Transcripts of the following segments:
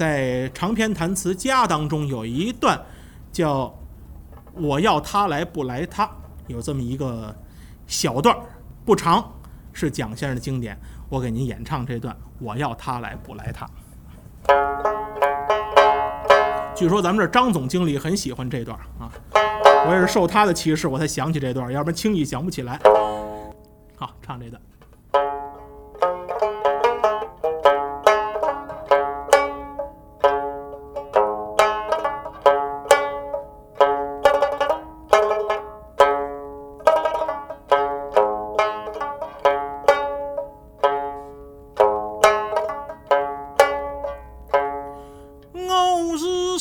在长篇弹词家当中有一段叫“我要他来不来他”，有这么一个小段儿，不长，是蒋先生的经典。我给您演唱这段“我要他来不来他”。据说咱们这张总经理很喜欢这段啊，我也是受他的启示我才想起这段，要不然轻易想不起来。好，唱这段。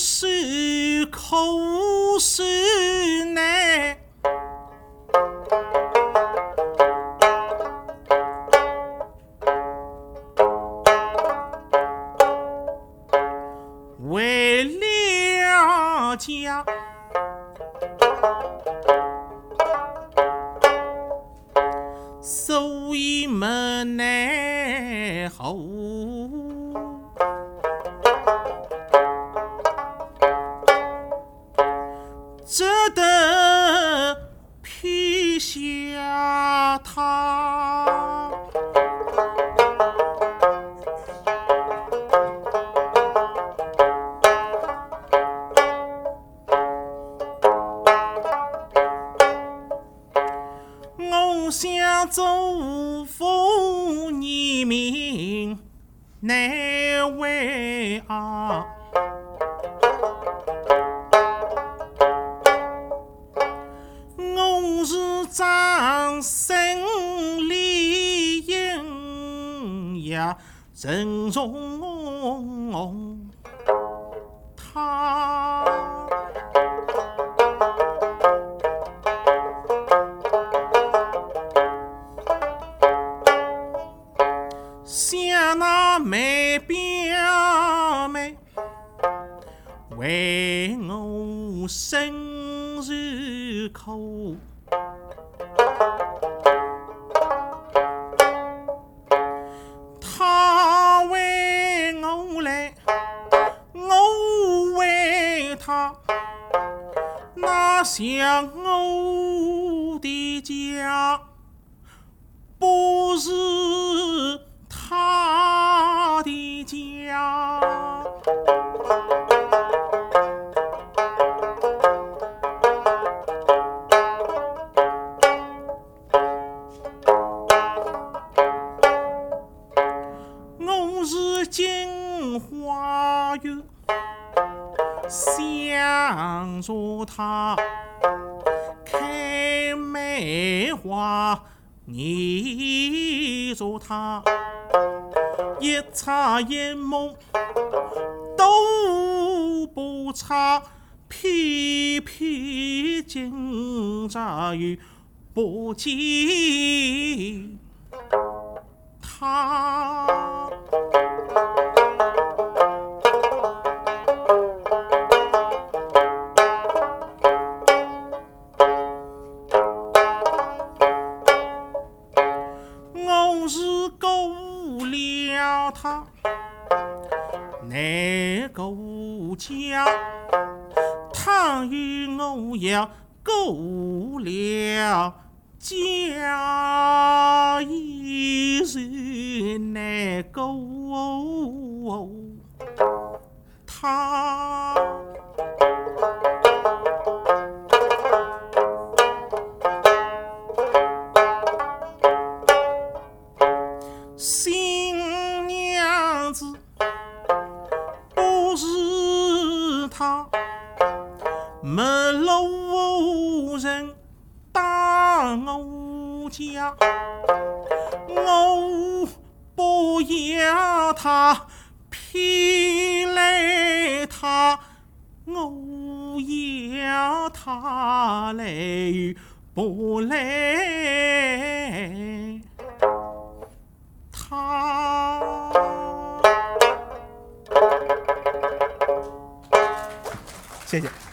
是水口水难，为了家。所以没奈何。只得撇下他。我想祝福你命难为啊！掌声里应呀，人容他。像那梅表妹为我生日口，那像我的家。不是他的家。我是金花玉，想着他开梅花。你着他一擦一梦都不差，偏偏今朝又不见他。是顾了他，难顾家。他与我要顾了家，依然难顾他。是她，没路人打我家，我不要他，偏来他，我要他来不来？谢谢。